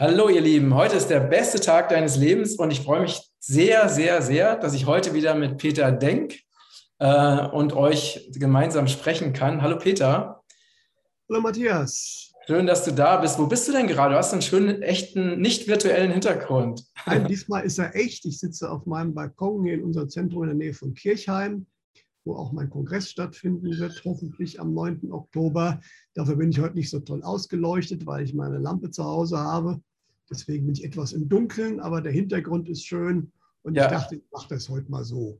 Hallo ihr Lieben, heute ist der beste Tag deines Lebens und ich freue mich sehr, sehr, sehr, dass ich heute wieder mit Peter Denk äh, und euch gemeinsam sprechen kann. Hallo Peter. Hallo Matthias. Schön, dass du da bist. Wo bist du denn gerade? Du hast einen schönen, echten, nicht virtuellen Hintergrund. Nein, diesmal ist er echt. Ich sitze auf meinem Balkon hier in unserem Zentrum in der Nähe von Kirchheim wo auch mein Kongress stattfinden wird, hoffentlich am 9. Oktober. Dafür bin ich heute nicht so toll ausgeleuchtet, weil ich meine Lampe zu Hause habe. Deswegen bin ich etwas im Dunkeln, aber der Hintergrund ist schön. Und ja. ich dachte, ich mache das heute mal so.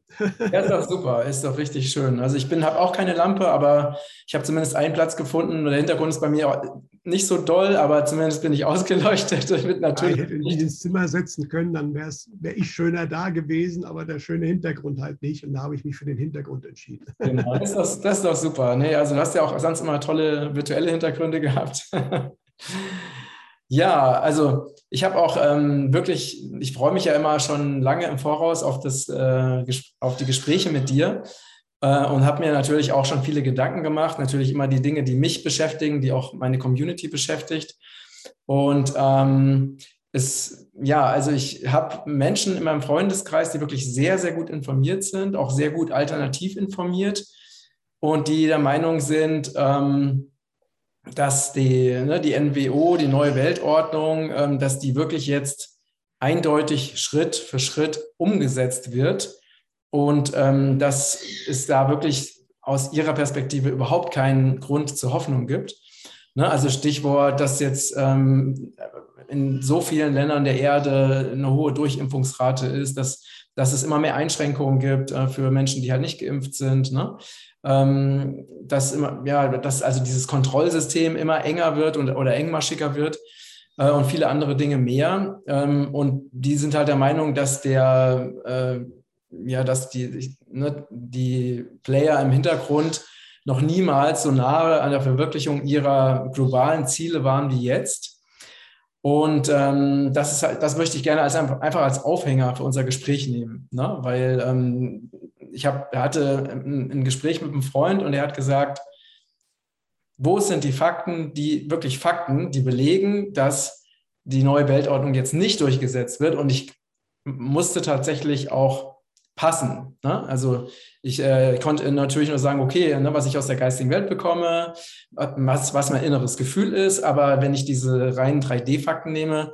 Ja, ist doch super, ist doch richtig schön. Also ich habe auch keine Lampe, aber ich habe zumindest einen Platz gefunden. Der Hintergrund ist bei mir nicht so doll, aber zumindest bin ich ausgeleuchtet. Mit natürlich ja, ich hätte mich ins Zimmer setzen können, dann wäre wär ich schöner da gewesen, aber der schöne Hintergrund halt nicht. Und da habe ich mich für den Hintergrund entschieden. Genau, das ist doch, das ist doch super. Nee, also du hast ja auch sonst immer tolle virtuelle Hintergründe gehabt. Ja, also ich habe auch ähm, wirklich, ich freue mich ja immer schon lange im Voraus auf, das, äh, auf die Gespräche mit dir äh, und habe mir natürlich auch schon viele Gedanken gemacht. Natürlich immer die Dinge, die mich beschäftigen, die auch meine Community beschäftigt. Und ähm, es, ja, also ich habe Menschen in meinem Freundeskreis, die wirklich sehr, sehr gut informiert sind, auch sehr gut alternativ informiert und die der Meinung sind, ähm, dass die, ne, die NWO, die neue Weltordnung, ähm, dass die wirklich jetzt eindeutig Schritt für Schritt umgesetzt wird und ähm, dass es da wirklich aus ihrer Perspektive überhaupt keinen Grund zur Hoffnung gibt. Ne, also Stichwort, dass jetzt ähm, in so vielen Ländern der Erde eine hohe Durchimpfungsrate ist, dass, dass es immer mehr Einschränkungen gibt äh, für Menschen, die halt nicht geimpft sind. Ne? Ähm, dass immer, ja, dass also dieses Kontrollsystem immer enger wird und, oder engmaschiger wird äh, und viele andere Dinge mehr. Ähm, und die sind halt der Meinung, dass der, äh, ja, dass die, ne, die Player im Hintergrund noch niemals so nahe an der Verwirklichung ihrer globalen Ziele waren wie jetzt. Und ähm, das, ist halt, das möchte ich gerne als, einfach als Aufhänger für unser Gespräch nehmen, ne? weil ähm, ich hab, hatte ein, Gespräch mit einem Freund und er hat gesagt, wo sind die Fakten, die wirklich Fakten, die belegen, dass die neue Weltordnung jetzt nicht durchgesetzt wird. Und ich musste tatsächlich auch passen. Ne? Also ich äh, konnte natürlich nur sagen, okay, ne, was ich aus der geistigen Welt bekomme, was, was mein inneres Gefühl ist, aber wenn ich diese reinen 3D-Fakten nehme,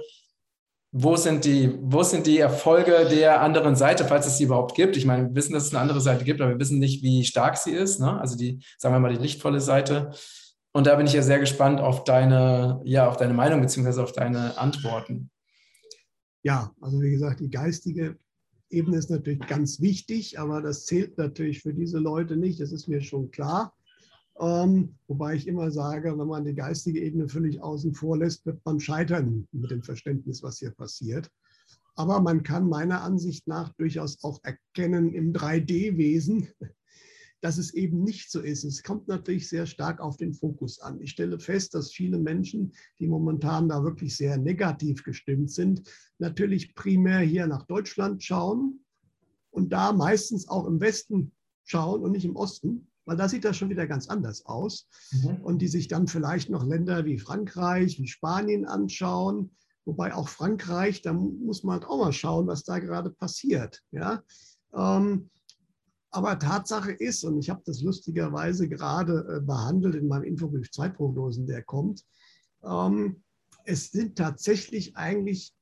wo sind die, wo sind die Erfolge der anderen Seite, falls es sie überhaupt gibt? Ich meine, wir wissen, dass es eine andere Seite gibt, aber wir wissen nicht, wie stark sie ist. Ne? Also die, sagen wir mal, die lichtvolle Seite. Und da bin ich ja sehr gespannt auf deine, ja, auf deine Meinung beziehungsweise auf deine Antworten. Ja, also wie gesagt, die geistige Ebene ist natürlich ganz wichtig, aber das zählt natürlich für diese Leute nicht. Das ist mir schon klar. Ähm, wobei ich immer sage, wenn man die geistige Ebene völlig außen vor lässt, wird man scheitern mit dem Verständnis, was hier passiert. Aber man kann meiner Ansicht nach durchaus auch erkennen im 3D-Wesen, dass es eben nicht so ist. Es kommt natürlich sehr stark auf den Fokus an. Ich stelle fest, dass viele Menschen, die momentan da wirklich sehr negativ gestimmt sind, natürlich primär hier nach Deutschland schauen und da meistens auch im Westen schauen und nicht im Osten weil da sieht das schon wieder ganz anders aus. Mhm. Und die sich dann vielleicht noch Länder wie Frankreich, wie Spanien anschauen. Wobei auch Frankreich, da muss man halt auch mal schauen, was da gerade passiert. Ja? Ähm, aber Tatsache ist, und ich habe das lustigerweise gerade äh, behandelt in meinem Infobrief Zeitprognosen, der kommt, ähm, es sind tatsächlich eigentlich,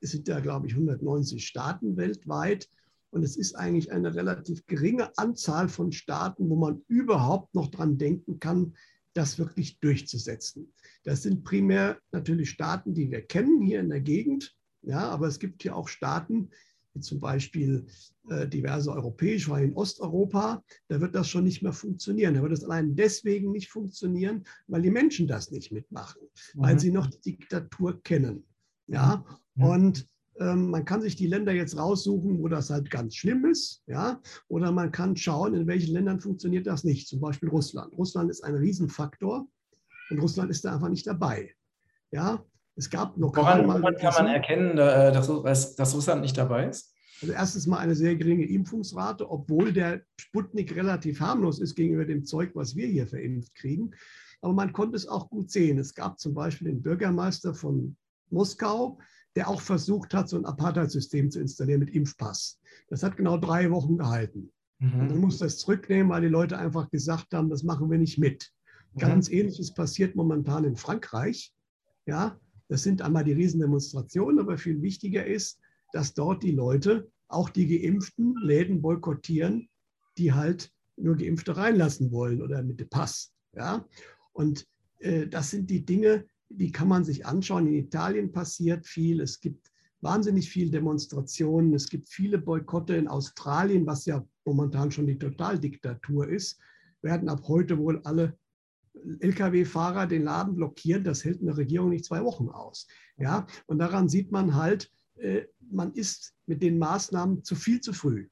es sind ja, glaube ich, 190 Staaten weltweit, und es ist eigentlich eine relativ geringe Anzahl von Staaten, wo man überhaupt noch dran denken kann, das wirklich durchzusetzen. Das sind primär natürlich Staaten, die wir kennen hier in der Gegend. Ja, aber es gibt hier auch Staaten, wie zum Beispiel äh, diverse europäische, weil in Osteuropa, da wird das schon nicht mehr funktionieren. Da wird es allein deswegen nicht funktionieren, weil die Menschen das nicht mitmachen, mhm. weil sie noch die Diktatur kennen. Ja, mhm. und man kann sich die Länder jetzt raussuchen, wo das halt ganz schlimm ist, ja, oder man kann schauen, in welchen Ländern funktioniert das nicht. Zum Beispiel Russland. Russland ist ein Riesenfaktor und Russland ist da einfach nicht dabei. Ja, es gab noch Woran, woran kann man erkennen, äh, dass, dass Russland nicht dabei ist? Also erstens mal eine sehr geringe Impfungsrate, obwohl der Sputnik relativ harmlos ist gegenüber dem Zeug, was wir hier verimpft kriegen. Aber man konnte es auch gut sehen. Es gab zum Beispiel den Bürgermeister von Moskau, der auch versucht hat, so ein Apartheid-System zu installieren mit Impfpass. Das hat genau drei Wochen gehalten. Mhm. Und dann musste es zurücknehmen, weil die Leute einfach gesagt haben, das machen wir nicht mit. Mhm. Ganz ähnliches passiert momentan in Frankreich. Ja, das sind einmal die Riesendemonstrationen, aber viel wichtiger ist, dass dort die Leute, auch die Geimpften, Läden boykottieren, die halt nur Geimpfte reinlassen wollen oder mit dem Pass. Ja? Und äh, das sind die Dinge, die kann man sich anschauen. In Italien passiert viel. Es gibt wahnsinnig viele Demonstrationen. Es gibt viele Boykotte in Australien, was ja momentan schon die Totaldiktatur ist. Werden ab heute wohl alle Lkw-Fahrer den Laden blockieren. Das hält eine Regierung nicht zwei Wochen aus. Ja? Und daran sieht man halt, äh, man ist mit den Maßnahmen zu viel zu früh.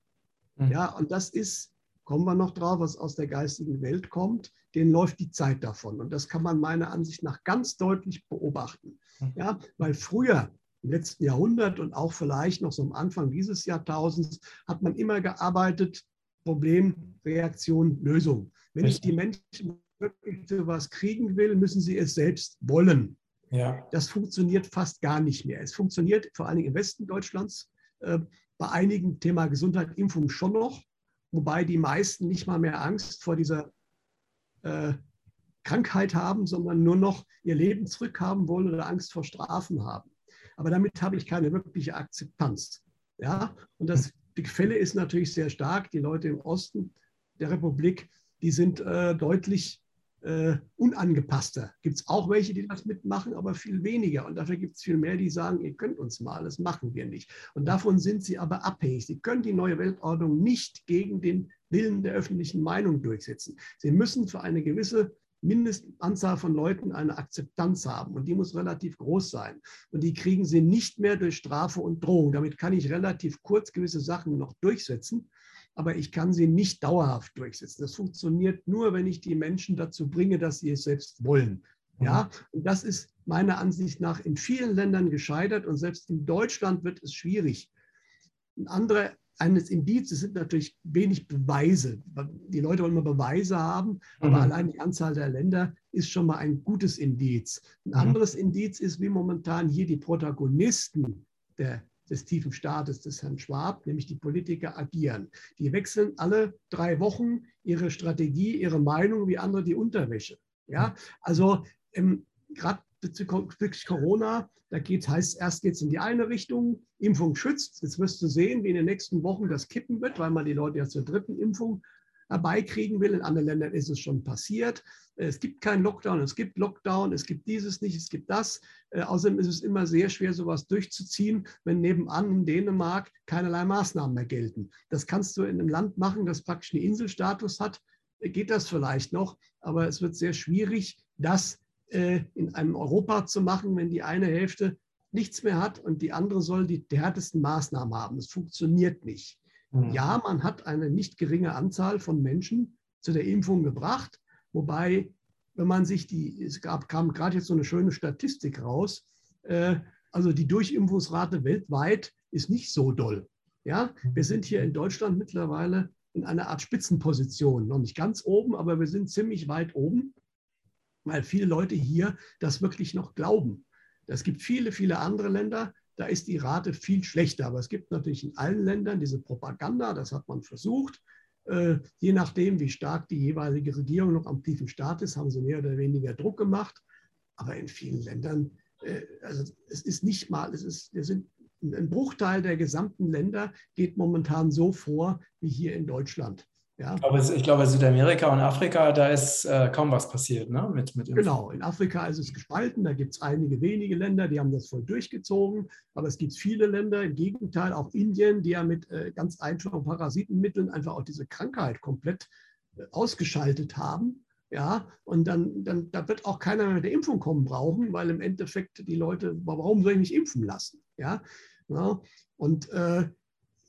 Mhm. Ja, und das ist, kommen wir noch drauf, was aus der geistigen Welt kommt, denen läuft die Zeit davon. Und das kann man meiner Ansicht nach ganz deutlich beobachten. Mhm. Ja, weil früher, im letzten Jahrhundert und auch vielleicht noch so am Anfang dieses Jahrtausends, hat man immer gearbeitet, Problem, Reaktion, Lösung. Wenn ich die Menschen wirklich zu was kriegen will, müssen sie es selbst wollen. Ja. Das funktioniert fast gar nicht mehr. Es funktioniert vor allen Dingen im Westen Deutschlands äh, bei einigen Thema Gesundheit, Impfung schon noch, wobei die meisten nicht mal mehr Angst vor dieser äh, Krankheit haben, sondern nur noch ihr Leben zurückhaben wollen oder Angst vor Strafen haben. Aber damit habe ich keine wirkliche Akzeptanz. Ja? Und das die Gefälle ist natürlich sehr stark. Die Leute im Osten der Republik, die sind äh, deutlich äh, unangepasster. Gibt es auch welche, die das mitmachen, aber viel weniger. Und dafür gibt es viel mehr, die sagen, ihr könnt uns mal, das machen wir nicht. Und davon sind sie aber abhängig. Sie können die neue Weltordnung nicht gegen den Willen der öffentlichen Meinung durchsetzen. Sie müssen für eine gewisse Mindestanzahl von Leuten eine Akzeptanz haben und die muss relativ groß sein. Und die kriegen sie nicht mehr durch Strafe und Drohung. Damit kann ich relativ kurz gewisse Sachen noch durchsetzen aber ich kann sie nicht dauerhaft durchsetzen. Das funktioniert nur, wenn ich die Menschen dazu bringe, dass sie es selbst wollen. Ja, mhm. und das ist meiner Ansicht nach in vielen Ländern gescheitert und selbst in Deutschland wird es schwierig. Ein anderer eines Indizes sind natürlich wenig Beweise. Die Leute wollen immer Beweise haben, aber mhm. allein die Anzahl der Länder ist schon mal ein gutes Indiz. Ein mhm. anderes Indiz ist, wie momentan hier die Protagonisten der des tiefen Staates des Herrn Schwab, nämlich die Politiker agieren. Die wechseln alle drei Wochen ihre Strategie, ihre Meinung wie andere die Unterwäsche. Ja, also ähm, gerade bezüglich Corona, da geht, heißt erst geht es in die eine Richtung, Impfung schützt. Jetzt wirst du sehen, wie in den nächsten Wochen das kippen wird, weil man die Leute ja zur dritten Impfung herbeikriegen will. In anderen Ländern ist es schon passiert. Es gibt keinen Lockdown, es gibt Lockdown, es gibt dieses nicht, es gibt das. Äh, außerdem ist es immer sehr schwer, sowas durchzuziehen, wenn nebenan in Dänemark keinerlei Maßnahmen mehr gelten. Das kannst du in einem Land machen, das praktisch einen Inselstatus hat, äh, geht das vielleicht noch, aber es wird sehr schwierig, das äh, in einem Europa zu machen, wenn die eine Hälfte nichts mehr hat und die andere soll die härtesten Maßnahmen haben. Das funktioniert nicht. Mhm. Ja, man hat eine nicht geringe Anzahl von Menschen zu der Impfung gebracht, wobei, wenn man sich die, es gab, kam gerade jetzt so eine schöne Statistik raus, äh, also die Durchimpfungsrate weltweit ist nicht so doll. Ja, wir sind hier in Deutschland mittlerweile in einer Art Spitzenposition, noch nicht ganz oben, aber wir sind ziemlich weit oben, weil viele Leute hier das wirklich noch glauben. Es gibt viele, viele andere Länder, da ist die Rate viel schlechter. Aber es gibt natürlich in allen Ländern diese Propaganda, das hat man versucht. Äh, je nachdem, wie stark die jeweilige Regierung noch am tiefen Staat ist, haben sie mehr oder weniger Druck gemacht. Aber in vielen Ländern, äh, also es ist nicht mal, es ist, wir sind ein Bruchteil der gesamten Länder geht momentan so vor wie hier in Deutschland. Ja. Ich, glaube, ich glaube, Südamerika und Afrika, da ist äh, kaum was passiert, ne? Mit, mit genau, in Afrika ist es gespalten, da gibt es einige wenige Länder, die haben das voll durchgezogen, aber es gibt viele Länder, im Gegenteil, auch Indien, die ja mit äh, ganz einfachen Parasitenmitteln einfach auch diese Krankheit komplett äh, ausgeschaltet haben. Ja, und dann, dann da wird auch keiner mehr mit der Impfung kommen brauchen, weil im Endeffekt die Leute, warum soll ich mich impfen lassen? Ja, ja und äh,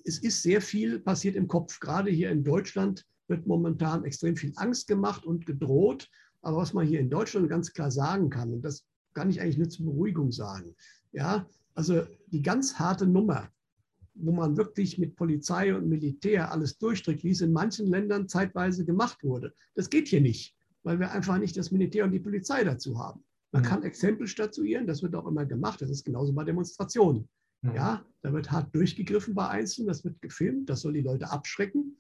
es ist sehr viel passiert im Kopf. Gerade hier in Deutschland wird momentan extrem viel Angst gemacht und gedroht. Aber was man hier in Deutschland ganz klar sagen kann, und das kann ich eigentlich nur zur Beruhigung sagen, ja, also die ganz harte Nummer, wo man wirklich mit Polizei und Militär alles durchdrückt, wie es in manchen Ländern zeitweise gemacht wurde, das geht hier nicht, weil wir einfach nicht das Militär und die Polizei dazu haben. Man mhm. kann Exempel statuieren, das wird auch immer gemacht. Das ist genauso bei Demonstrationen. Mhm. Ja, da wird hart durchgegriffen bei Einzelnen, das wird gefilmt, das soll die Leute abschrecken.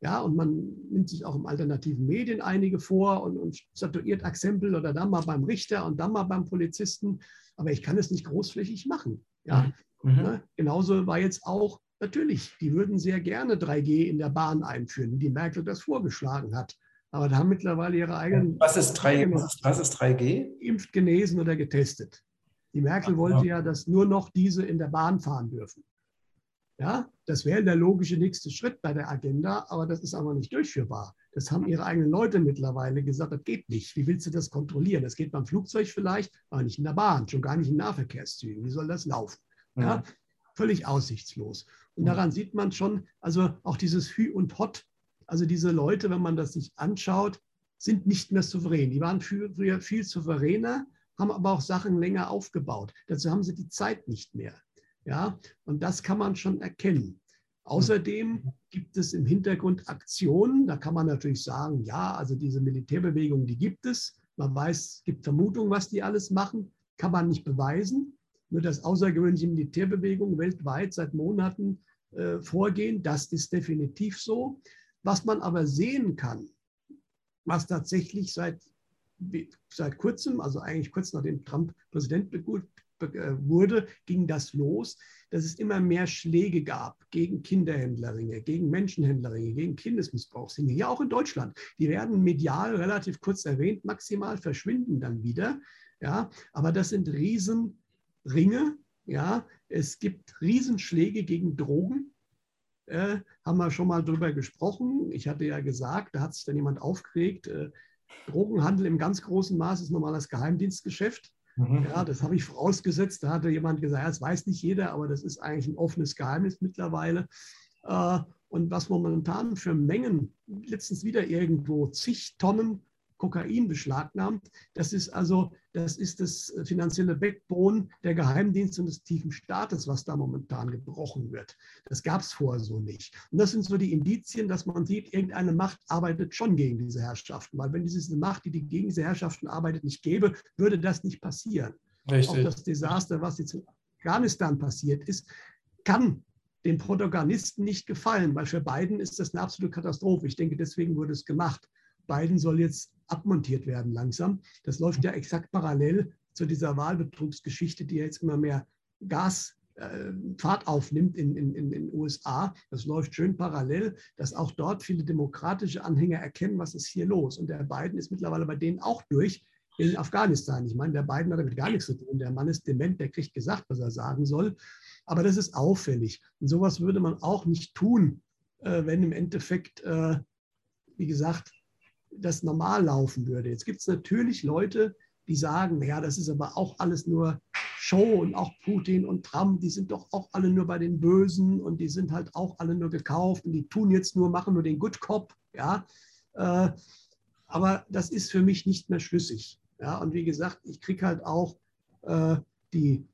Ja, und man nimmt sich auch im alternativen Medien einige vor und, und statuiert Exempel oder dann mal beim Richter und dann mal beim Polizisten. Aber ich kann es nicht großflächig machen. Ja, mhm. mhm. ne? genauso war jetzt auch natürlich, die würden sehr gerne 3G in der Bahn einführen, wie die Merkel das vorgeschlagen hat. Aber da haben mittlerweile ihre eigenen. Was ist 3G? Was ist 3G? Impft, genesen oder getestet. Die Merkel wollte ja, dass nur noch diese in der Bahn fahren dürfen. Ja, das wäre der logische nächste Schritt bei der Agenda, aber das ist aber nicht durchführbar. Das haben ihre eigenen Leute mittlerweile gesagt, das geht nicht. Wie willst du das kontrollieren? Das geht beim Flugzeug vielleicht, aber nicht in der Bahn, schon gar nicht in Nahverkehrszügen. Wie soll das laufen? Ja, ja. Völlig aussichtslos. Und daran sieht man schon, also auch dieses Hü und Hot, also diese Leute, wenn man das sich anschaut, sind nicht mehr souverän. Die waren früher viel souveräner haben aber auch Sachen länger aufgebaut. Dazu haben sie die Zeit nicht mehr. Ja, und das kann man schon erkennen. Außerdem gibt es im Hintergrund Aktionen. Da kann man natürlich sagen, ja, also diese Militärbewegung, die gibt es. Man weiß, es gibt Vermutungen, was die alles machen. Kann man nicht beweisen. Nur dass außergewöhnliche Militärbewegungen weltweit seit Monaten äh, vorgehen, das ist definitiv so. Was man aber sehen kann, was tatsächlich seit seit kurzem, also eigentlich kurz nachdem Trump Präsident äh, wurde, ging das los, dass es immer mehr Schläge gab gegen Kinderhändlerringe, gegen Menschenhändlerringe, gegen Kindesmissbrauchsringe, ja auch in Deutschland. Die werden medial relativ kurz erwähnt, maximal verschwinden dann wieder. Ja, aber das sind Riesenringe. Ja, es gibt Riesenschläge gegen Drogen. Äh, haben wir schon mal drüber gesprochen. Ich hatte ja gesagt, da hat sich dann jemand aufgeregt. Äh, Drogenhandel im ganz großen Maß ist normales Geheimdienstgeschäft. Mhm. Ja, das habe ich vorausgesetzt. Da hatte jemand gesagt, das weiß nicht jeder, aber das ist eigentlich ein offenes Geheimnis mittlerweile. Äh, und was momentan für Mengen, letztens wieder irgendwo zig Tonnen Kokain beschlagnahmt. Das ist also, das ist das finanzielle Backbone der Geheimdienste und des tiefen Staates, was da momentan gebrochen wird. Das gab es vorher so nicht. Und das sind so die Indizien, dass man sieht, irgendeine Macht arbeitet schon gegen diese Herrschaften. Weil wenn diese Macht, die, die gegen diese Herrschaften arbeitet, nicht gäbe, würde das nicht passieren. Richtig. Auch das Desaster, was jetzt in Afghanistan passiert ist, kann den Protagonisten nicht gefallen, weil für Biden ist das eine absolute Katastrophe. Ich denke, deswegen wurde es gemacht. Biden soll jetzt abmontiert werden langsam. Das läuft ja exakt parallel zu dieser Wahlbetrugsgeschichte, die jetzt immer mehr Gas äh, Fahrt aufnimmt in den in, in USA. Das läuft schön parallel, dass auch dort viele demokratische Anhänger erkennen, was ist hier los. Und der Biden ist mittlerweile bei denen auch durch in Afghanistan. Ich meine, der Biden hat damit gar nichts zu tun. Der Mann ist dement, der kriegt gesagt, was er sagen soll. Aber das ist auffällig. Und sowas würde man auch nicht tun, äh, wenn im Endeffekt, äh, wie gesagt, das normal laufen würde. Jetzt gibt es natürlich Leute, die sagen, ja, das ist aber auch alles nur Show und auch Putin und Trump, die sind doch auch alle nur bei den Bösen und die sind halt auch alle nur gekauft und die tun jetzt nur, machen nur den Good Cop, ja. Äh, aber das ist für mich nicht mehr schlüssig. Ja, und wie gesagt, ich kriege halt auch äh, die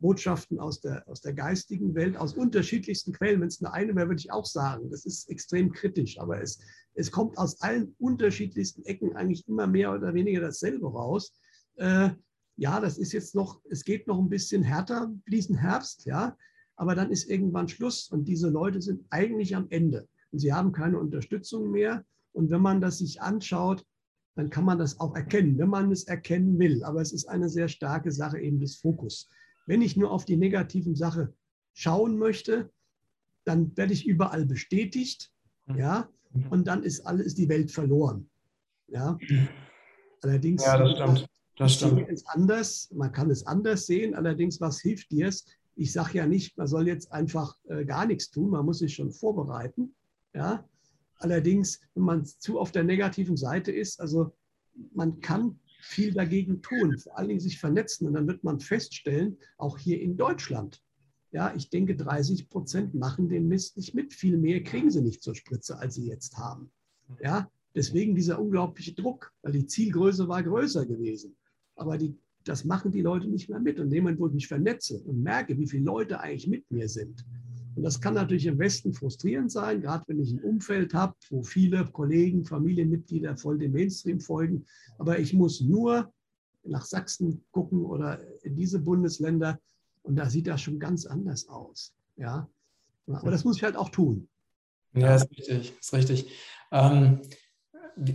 Botschaften aus der, aus der geistigen Welt, aus unterschiedlichsten Quellen. Wenn es eine eine wäre, würde ich auch sagen, das ist extrem kritisch, aber es, es kommt aus allen unterschiedlichsten Ecken eigentlich immer mehr oder weniger dasselbe raus. Äh, ja, das ist jetzt noch, es geht noch ein bisschen härter diesen Herbst, ja, aber dann ist irgendwann Schluss und diese Leute sind eigentlich am Ende und sie haben keine Unterstützung mehr. Und wenn man das sich anschaut, dann kann man das auch erkennen, wenn man es erkennen will. Aber es ist eine sehr starke Sache eben des Fokus. Wenn ich nur auf die negativen Sachen schauen möchte, dann werde ich überall bestätigt, mhm. ja, mhm. und dann ist alles die Welt verloren, ja. Allerdings ja, das stimmt. Das stimmt. ist anders, man kann es anders sehen. Allerdings, was hilft dir es? Ich sage ja nicht, man soll jetzt einfach äh, gar nichts tun, man muss sich schon vorbereiten, ja. Allerdings, wenn man zu auf der negativen Seite ist, also man kann viel dagegen tun, vor allen Dingen sich vernetzen. Und dann wird man feststellen, auch hier in Deutschland, ja, ich denke, 30 Prozent machen den Mist nicht mit. Viel mehr kriegen sie nicht zur Spritze, als sie jetzt haben. Ja, deswegen dieser unglaubliche Druck, weil die Zielgröße war größer gewesen. Aber die, das machen die Leute nicht mehr mit. Und in dem Moment, wo ich mich vernetze und merke, wie viele Leute eigentlich mit mir sind, und das kann natürlich im Westen frustrierend sein, gerade wenn ich ein Umfeld habe, wo viele Kollegen, Familienmitglieder voll dem Mainstream folgen. Aber ich muss nur nach Sachsen gucken oder in diese Bundesländer und da sieht das schon ganz anders aus. Ja, aber das muss ich halt auch tun. Ja, ist richtig, ist richtig. Ähm,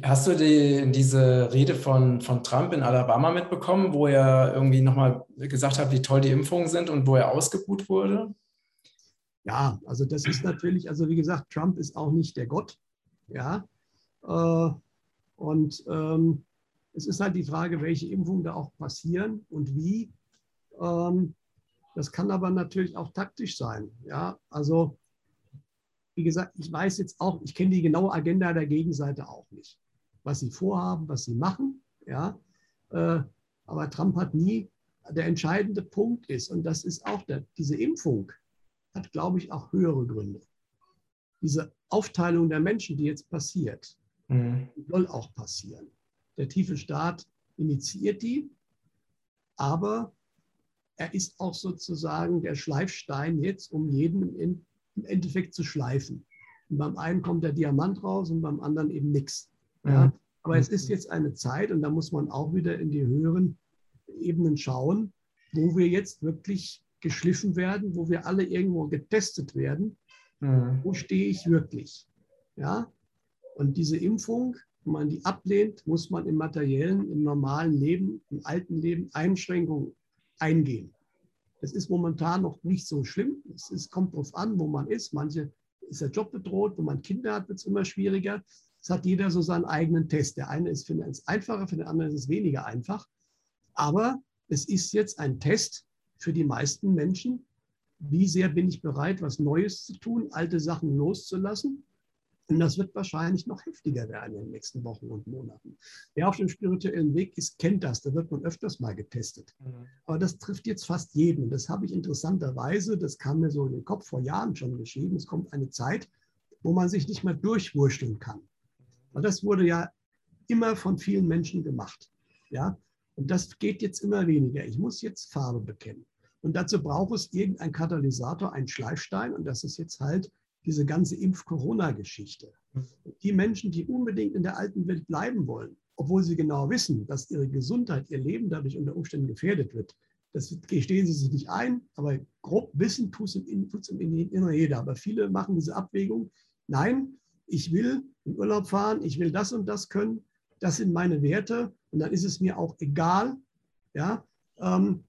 hast du die, diese Rede von, von Trump in Alabama mitbekommen, wo er irgendwie nochmal gesagt hat, wie toll die Impfungen sind und wo er ausgebuht wurde? Ja, also das ist natürlich, also wie gesagt, Trump ist auch nicht der Gott. Ja. Äh, und ähm, es ist halt die Frage, welche Impfungen da auch passieren und wie. Ähm, das kann aber natürlich auch taktisch sein. Ja, also wie gesagt, ich weiß jetzt auch, ich kenne die genaue Agenda der Gegenseite auch nicht, was sie vorhaben, was sie machen. Ja, äh, aber Trump hat nie, der entscheidende Punkt ist, und das ist auch der, diese Impfung hat, glaube ich, auch höhere Gründe. Diese Aufteilung der Menschen, die jetzt passiert, mhm. soll auch passieren. Der tiefe Staat initiiert die, aber er ist auch sozusagen der Schleifstein jetzt, um jeden im Endeffekt zu schleifen. Und beim einen kommt der Diamant raus und beim anderen eben nichts. Ja? Aber es ist jetzt eine Zeit, und da muss man auch wieder in die höheren Ebenen schauen, wo wir jetzt wirklich geschliffen werden, wo wir alle irgendwo getestet werden. Mhm. Wo stehe ich wirklich? Ja? Und diese Impfung, wenn man die ablehnt, muss man im materiellen, im normalen Leben, im alten Leben Einschränkungen eingehen. Es ist momentan noch nicht so schlimm. Es ist, kommt darauf an, wo man ist. Manche ist der Job bedroht, wenn man Kinder hat, wird es immer schwieriger. Es hat jeder so seinen eigenen Test. Der eine ist für den einen einfacher, für den anderen ist es weniger einfach. Aber es ist jetzt ein Test für die meisten Menschen. Wie sehr bin ich bereit, was Neues zu tun, alte Sachen loszulassen? Und das wird wahrscheinlich noch heftiger werden in den nächsten Wochen und Monaten. Wer auf dem spirituellen Weg ist, kennt das. Da wird man öfters mal getestet. Mhm. Aber das trifft jetzt fast jeden. Das habe ich interessanterweise, das kam mir so in den Kopf vor Jahren schon geschrieben. Es kommt eine Zeit, wo man sich nicht mehr durchwurschteln kann. Weil das wurde ja immer von vielen Menschen gemacht. Ja? Und das geht jetzt immer weniger. Ich muss jetzt Farbe bekennen. Und dazu braucht es irgendein Katalysator, ein Schleifstein. Und das ist jetzt halt diese ganze Impf-Corona-Geschichte. Hm. Die Menschen, die unbedingt in der alten Welt bleiben wollen, obwohl sie genau wissen, dass ihre Gesundheit, ihr Leben dadurch unter Umständen gefährdet wird, das gestehen sie sich nicht ein, aber grob wissen tut es im, im Inneren jeder. Aber viele machen diese Abwägung, nein, ich will in Urlaub fahren, ich will das und das können, das sind meine Werte und dann ist es mir auch egal. Ja, ähm,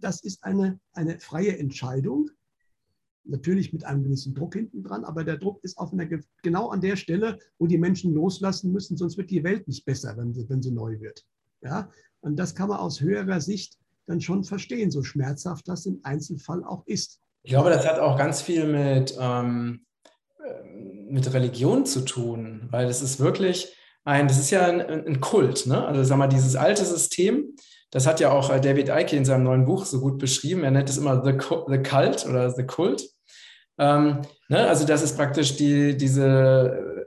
das ist eine, eine freie Entscheidung natürlich mit einem gewissen Druck hinten dran, aber der Druck ist auf einer, genau an der Stelle, wo die Menschen loslassen müssen, sonst wird die Welt nicht besser, wenn sie, wenn sie neu wird. Ja? Und das kann man aus höherer Sicht dann schon verstehen, so schmerzhaft das im Einzelfall auch ist. Ich glaube, das hat auch ganz viel mit, ähm, mit Religion zu tun, weil es ist wirklich ein, das ist ja ein, ein Kult, ne? Also sag mal, dieses alte System, das hat ja auch äh, David Icke in seinem neuen Buch so gut beschrieben. Er nennt es immer The, the Cult oder The Cult. Ähm, ne? Also das ist praktisch die, diese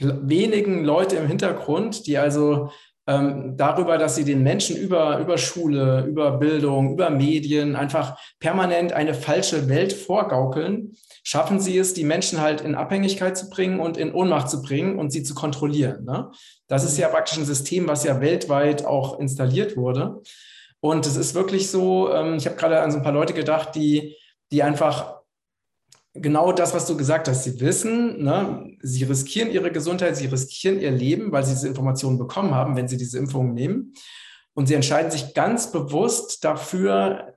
äh, wenigen Leute im Hintergrund, die also ähm, darüber, dass sie den Menschen über, über Schule, über Bildung, über Medien einfach permanent eine falsche Welt vorgaukeln, schaffen sie es, die Menschen halt in Abhängigkeit zu bringen und in Ohnmacht zu bringen und sie zu kontrollieren. Ne? Das ist ja praktisch ein System, was ja weltweit auch installiert wurde. Und es ist wirklich so, ähm, ich habe gerade an so ein paar Leute gedacht, die, die einfach genau das, was du gesagt hast. Sie wissen, ne, sie riskieren ihre Gesundheit, sie riskieren ihr Leben, weil sie diese Informationen bekommen haben, wenn sie diese Impfungen nehmen. Und sie entscheiden sich ganz bewusst dafür,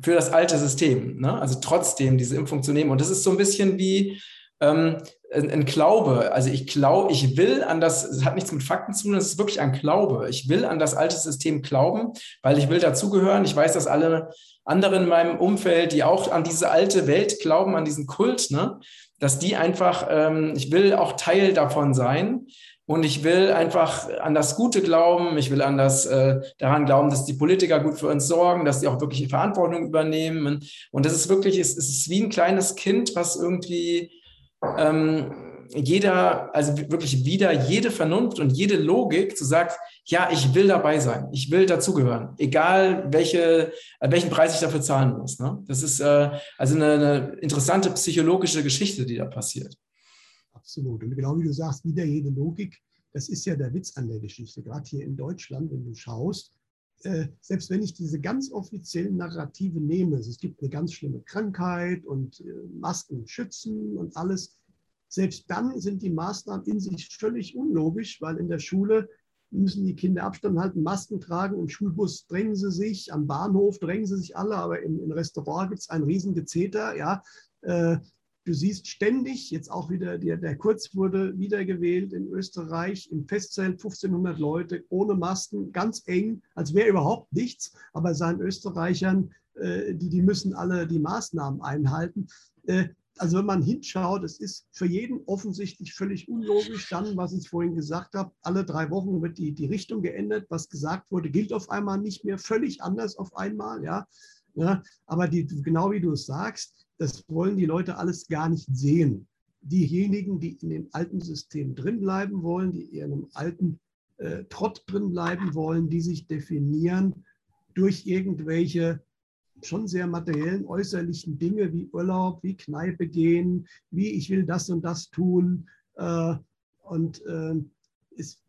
für das alte System, ne? also trotzdem diese Impfung zu nehmen. Und das ist so ein bisschen wie ähm, ein, ein, Glaube. Also ich glaube, ich will an das, es hat nichts mit Fakten zu tun, es ist wirklich ein Glaube. Ich will an das alte System glauben, weil ich will dazugehören. Ich weiß, dass alle anderen in meinem Umfeld, die auch an diese alte Welt glauben, an diesen Kult, ne? dass die einfach, ähm, ich will auch Teil davon sein. Und ich will einfach an das Gute glauben. Ich will an das, äh, daran glauben, dass die Politiker gut für uns sorgen, dass sie auch wirklich Verantwortung übernehmen. Und das ist wirklich, es, es ist wie ein kleines Kind, was irgendwie ähm, jeder, also wirklich wieder jede Vernunft und jede Logik zu sagt, ja, ich will dabei sein, ich will dazugehören, egal welche, äh, welchen Preis ich dafür zahlen muss. Ne? Das ist äh, also eine, eine interessante psychologische Geschichte, die da passiert. Absolut. Und genau wie du sagst, wieder jede Logik. Das ist ja der Witz an der Geschichte. Gerade hier in Deutschland, wenn du schaust, äh, selbst wenn ich diese ganz offiziellen Narrative nehme, es gibt eine ganz schlimme Krankheit und äh, Masken schützen und alles, selbst dann sind die Maßnahmen in sich völlig unlogisch, weil in der Schule müssen die Kinder Abstand halten, Masken tragen, im Schulbus drängen sie sich, am Bahnhof drängen sie sich alle, aber im, im Restaurant gibt es ein Riesengezeter. Ja. Äh, du siehst ständig, jetzt auch wieder, der, der Kurz wurde wiedergewählt in Österreich, im Festzelt 1500 Leute ohne Masken, ganz eng, als wäre überhaupt nichts, aber seinen Österreichern, äh, die, die müssen alle die Maßnahmen einhalten. Äh, also wenn man hinschaut, es ist für jeden offensichtlich völlig unlogisch. Dann, was ich vorhin gesagt habe, alle drei Wochen wird die, die Richtung geändert. Was gesagt wurde, gilt auf einmal nicht mehr, völlig anders auf einmal. Ja, ja aber die, genau wie du es sagst, das wollen die Leute alles gar nicht sehen. Diejenigen, die in dem alten System drin bleiben wollen, die in einem alten äh, Trott drin bleiben wollen, die sich definieren durch irgendwelche schon sehr materiellen, äußerlichen Dinge wie Urlaub, wie Kneipe gehen, wie ich will das und das tun. Äh, und äh, es,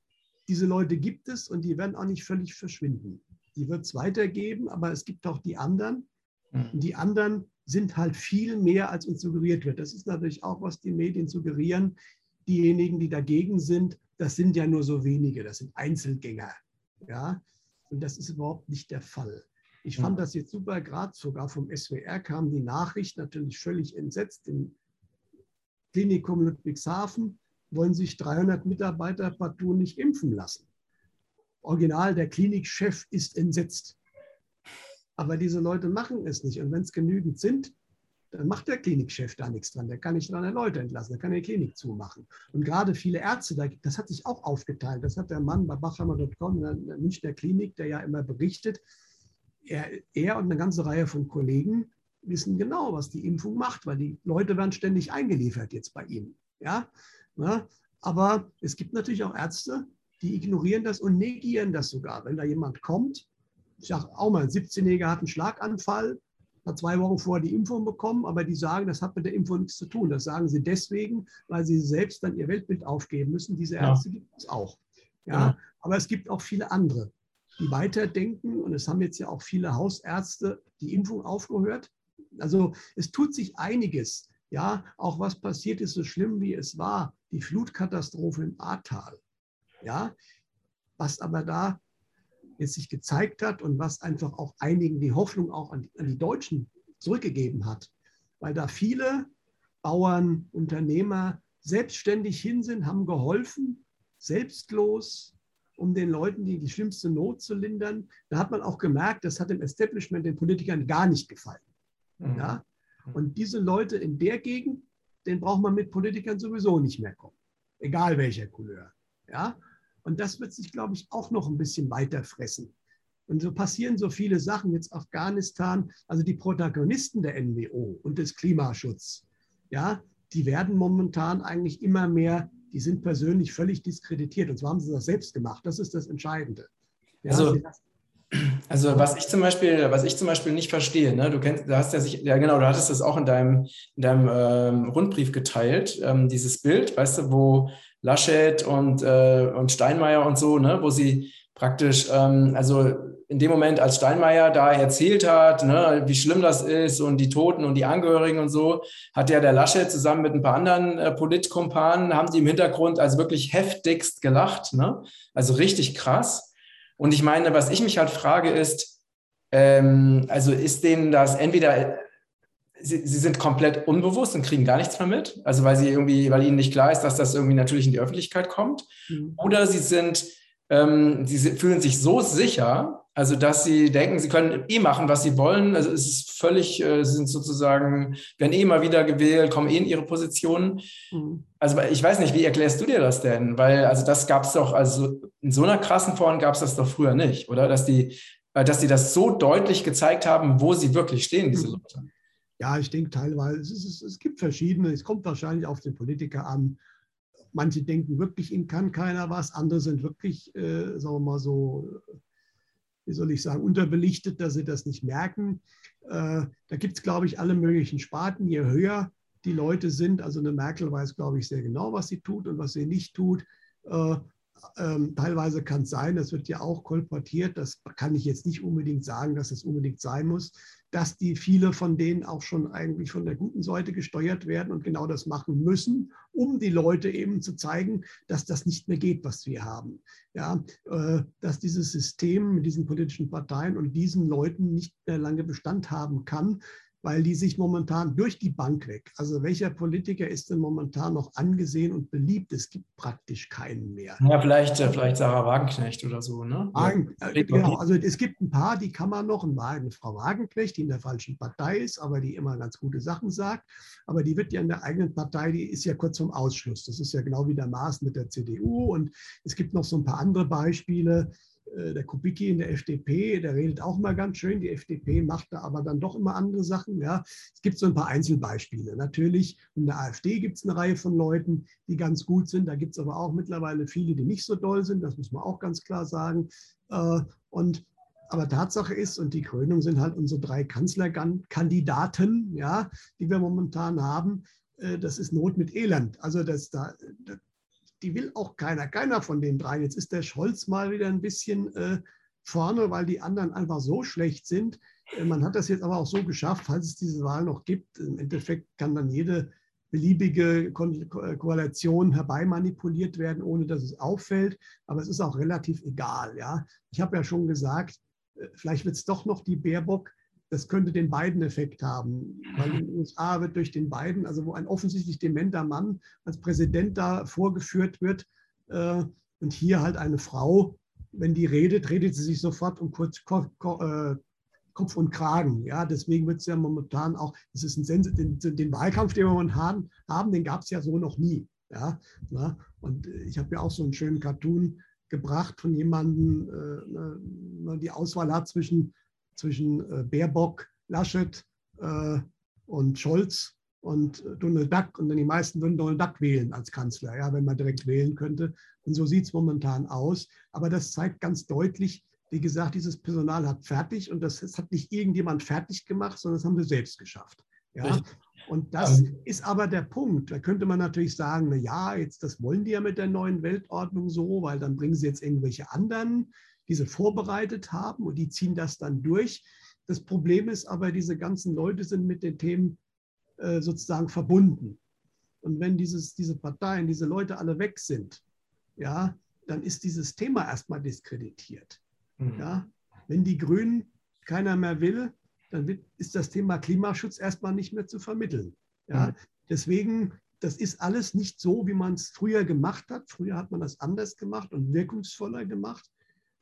diese Leute gibt es und die werden auch nicht völlig verschwinden. Die wird es weitergeben, aber es gibt auch die anderen. Und mhm. die anderen sind halt viel mehr, als uns suggeriert wird. Das ist natürlich auch, was die Medien suggerieren. Diejenigen, die dagegen sind, das sind ja nur so wenige, das sind Einzelgänger. Ja? Und das ist überhaupt nicht der Fall. Ich fand das jetzt super, gerade sogar vom SWR kam die Nachricht, natürlich völlig entsetzt, im Klinikum Ludwigshafen wollen sich 300 Mitarbeiter partout nicht impfen lassen. Original, der Klinikchef ist entsetzt. Aber diese Leute machen es nicht. Und wenn es genügend sind, dann macht der Klinikchef da nichts dran. Der kann nicht 300 Leute entlassen, der kann die Klinik zumachen. Und gerade viele Ärzte, das hat sich auch aufgeteilt. Das hat der Mann bei bachhammer.com in der Münchner Klinik, der ja immer berichtet, er, er und eine ganze Reihe von Kollegen wissen genau, was die Impfung macht, weil die Leute werden ständig eingeliefert jetzt bei ihm. Ja? ja? Aber es gibt natürlich auch Ärzte, die ignorieren das und negieren das sogar. Wenn da jemand kommt, ich sage auch mal, ein 17-Jähriger hat einen Schlaganfall, hat zwei Wochen vorher die Impfung bekommen, aber die sagen, das hat mit der Impfung nichts zu tun. Das sagen sie deswegen, weil sie selbst dann ihr Weltbild aufgeben müssen. Diese Ärzte ja. gibt es auch. Ja? ja? Aber es gibt auch viele andere die weiterdenken. Und es haben jetzt ja auch viele Hausärzte die Impfung aufgehört. Also es tut sich einiges. Ja, auch was passiert ist, so schlimm wie es war, die Flutkatastrophe im Ahrtal. Ja, was aber da jetzt sich gezeigt hat und was einfach auch einigen die Hoffnung auch an die, an die Deutschen zurückgegeben hat, weil da viele Bauern, Unternehmer selbstständig hin sind, haben geholfen, selbstlos, um den Leuten die, die schlimmste Not zu lindern. Da hat man auch gemerkt, das hat dem Establishment, den Politikern gar nicht gefallen. Mhm. Ja? Und diese Leute in der Gegend, den braucht man mit Politikern sowieso nicht mehr kommen, egal welcher Couleur. Ja? Und das wird sich, glaube ich, auch noch ein bisschen weiter fressen. Und so passieren so viele Sachen jetzt Afghanistan, also die Protagonisten der NWO und des Klimaschutzes, ja, die werden momentan eigentlich immer mehr die sind persönlich völlig diskreditiert. Und zwar haben sie das selbst gemacht. Das ist das Entscheidende. Ja, also, also was ich zum Beispiel, was ich zum Beispiel nicht verstehe, ne, du kennst, du hast ja sich, ja genau, du hattest das auch in deinem, in deinem ähm, Rundbrief geteilt, ähm, dieses Bild, weißt du, wo Laschet und, äh, und Steinmeier und so, ne, wo sie praktisch, ähm, also in dem Moment, als Steinmeier da erzählt hat, ne, wie schlimm das ist und die Toten und die Angehörigen und so, hat ja der Laschet zusammen mit ein paar anderen äh, Politkumpanen, haben die im Hintergrund also wirklich heftigst gelacht. Ne? Also richtig krass. Und ich meine, was ich mich halt frage ist, ähm, also ist denen das entweder Sie, sie, sind komplett unbewusst und kriegen gar nichts mehr mit, also weil sie irgendwie, weil ihnen nicht klar ist, dass das irgendwie natürlich in die Öffentlichkeit kommt, mhm. oder sie sind, ähm, sie fühlen sich so sicher, also, dass sie denken, sie können eh machen, was sie wollen. Also, es ist völlig, äh, sie sind sozusagen, werden eh mal wieder gewählt, kommen eh in ihre Positionen. Mhm. Also, ich weiß nicht, wie erklärst du dir das denn? Weil, also, das gab es doch, also in so einer krassen Form gab es das doch früher nicht, oder? Dass die, äh, dass die das so deutlich gezeigt haben, wo sie wirklich stehen, diese mhm. Leute. Ja, ich denke teilweise, es, ist, es gibt verschiedene, es kommt wahrscheinlich auf den Politiker an. Manche denken wirklich, ihnen kann keiner was, andere sind wirklich, äh, sagen wir mal so, wie soll ich sagen, unterbelichtet, dass sie das nicht merken. Äh, da gibt es, glaube ich, alle möglichen Sparten. Je höher die Leute sind, also eine Merkel weiß, glaube ich, sehr genau, was sie tut und was sie nicht tut. Äh, ähm, teilweise kann es sein, das wird ja auch kolportiert, das kann ich jetzt nicht unbedingt sagen, dass es unbedingt sein muss, dass die viele von denen auch schon eigentlich von der guten Seite gesteuert werden und genau das machen müssen, um die Leute eben zu zeigen, dass das nicht mehr geht, was wir haben. Ja, äh, dass dieses System mit diesen politischen Parteien und diesen Leuten nicht mehr lange Bestand haben kann, weil die sich momentan durch die Bank weg, also welcher Politiker ist denn momentan noch angesehen und beliebt? Es gibt praktisch keinen mehr. Ja, vielleicht, äh, vielleicht Sarah Wagenknecht oder so, ne? Wagen, äh, genau, also es gibt ein paar, die kann man noch, eine Frau Wagenknecht, die in der falschen Partei ist, aber die immer ganz gute Sachen sagt, aber die wird ja in der eigenen Partei, die ist ja kurz vom Ausschluss. Das ist ja genau wie der Maß mit der CDU und es gibt noch so ein paar andere Beispiele, der Kubicki in der FDP, der redet auch mal ganz schön. Die FDP macht da aber dann doch immer andere Sachen. Ja. Es gibt so ein paar Einzelbeispiele. Natürlich, in der AfD gibt es eine Reihe von Leuten, die ganz gut sind. Da gibt es aber auch mittlerweile viele, die nicht so doll sind. Das muss man auch ganz klar sagen. Äh, und aber Tatsache ist, und die Krönung sind halt unsere drei Kanzlerkandidaten, ja, die wir momentan haben, äh, das ist Not mit Elend. Also das, da, die will auch keiner, keiner von den drei. Jetzt ist der Scholz mal wieder ein bisschen äh, vorne, weil die anderen einfach so schlecht sind. Äh, man hat das jetzt aber auch so geschafft, falls es diese Wahl noch gibt. Im Endeffekt kann dann jede beliebige Ko äh, Koalition herbeimanipuliert werden, ohne dass es auffällt. Aber es ist auch relativ egal. Ja? Ich habe ja schon gesagt, äh, vielleicht wird es doch noch die Baerbock, das könnte den beiden Effekt haben, weil in den USA wird durch den beiden, also wo ein offensichtlich dementer Mann als Präsident da vorgeführt wird äh, und hier halt eine Frau, wenn die redet, redet sie sich sofort um kurz Ko Ko äh, Kopf und Kragen. Ja, deswegen wird es ja momentan auch, es ist ein Sens den, den, Wahlkampf, den wir momentan haben, den gab es ja so noch nie. Ja, na? und ich habe ja auch so einen schönen Cartoon gebracht von jemandem, äh, die Auswahl hat zwischen zwischen äh, Baerbock, Laschet äh, und Scholz und äh, Donald Duck. Und dann die meisten würden Donald Duck wählen als Kanzler, ja, wenn man direkt wählen könnte. Und so sieht es momentan aus. Aber das zeigt ganz deutlich, wie gesagt, dieses Personal hat fertig und das, das hat nicht irgendjemand fertig gemacht, sondern das haben wir selbst geschafft. Ja? Und das ähm. ist aber der Punkt. Da könnte man natürlich sagen, na ja, jetzt das wollen die ja mit der neuen Weltordnung so, weil dann bringen sie jetzt irgendwelche anderen diese vorbereitet haben und die ziehen das dann durch. Das Problem ist aber, diese ganzen Leute sind mit den Themen äh, sozusagen verbunden. Und wenn dieses, diese Parteien, diese Leute alle weg sind, ja, dann ist dieses Thema erstmal diskreditiert. Mhm. Ja? Wenn die Grünen keiner mehr will, dann wird, ist das Thema Klimaschutz erstmal nicht mehr zu vermitteln. Ja? Mhm. Deswegen, das ist alles nicht so, wie man es früher gemacht hat. Früher hat man das anders gemacht und wirkungsvoller gemacht.